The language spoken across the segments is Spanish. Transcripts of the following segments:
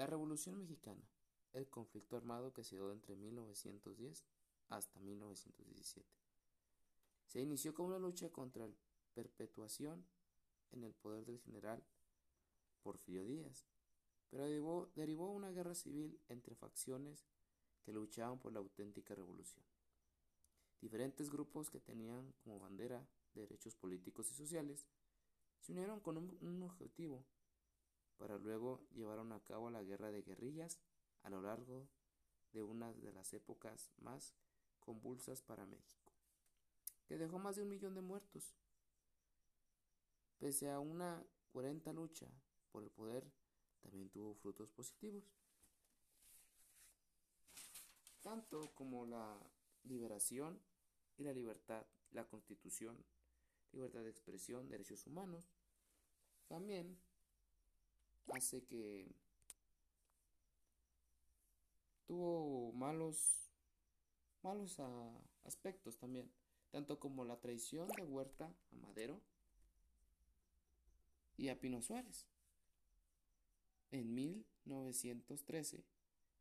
La Revolución Mexicana, el conflicto armado que se dio entre 1910 hasta 1917. Se inició como una lucha contra la perpetuación en el poder del general Porfirio Díaz, pero derivó, una guerra civil entre facciones que luchaban por la auténtica revolución. Diferentes grupos que tenían como bandera derechos políticos y sociales se unieron con un objetivo para luego llevaron a cabo la guerra de guerrillas a lo largo de una de las épocas más convulsas para México, que dejó más de un millón de muertos. Pese a una cuarenta lucha por el poder, también tuvo frutos positivos, tanto como la liberación y la libertad, la constitución, libertad de expresión, derechos humanos. También hace que tuvo malos malos aspectos también, tanto como la traición de Huerta a Madero y a Pino Suárez. En 1913,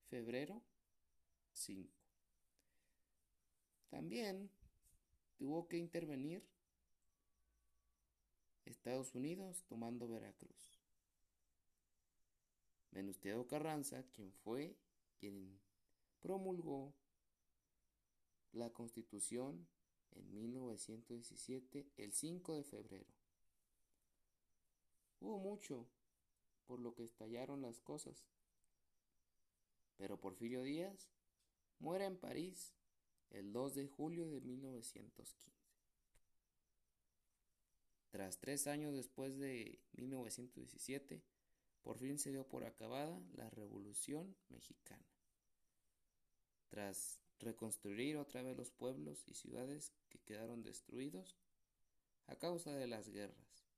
febrero 5. También tuvo que intervenir Estados Unidos tomando Veracruz. Venustiano Carranza, quien fue quien promulgó la Constitución en 1917, el 5 de febrero. Hubo mucho por lo que estallaron las cosas, pero Porfirio Díaz muere en París el 2 de julio de 1915. Tras tres años después de 1917, por fin se dio por acabada la Revolución Mexicana. Tras reconstruir otra vez los pueblos y ciudades que quedaron destruidos a causa de las guerras,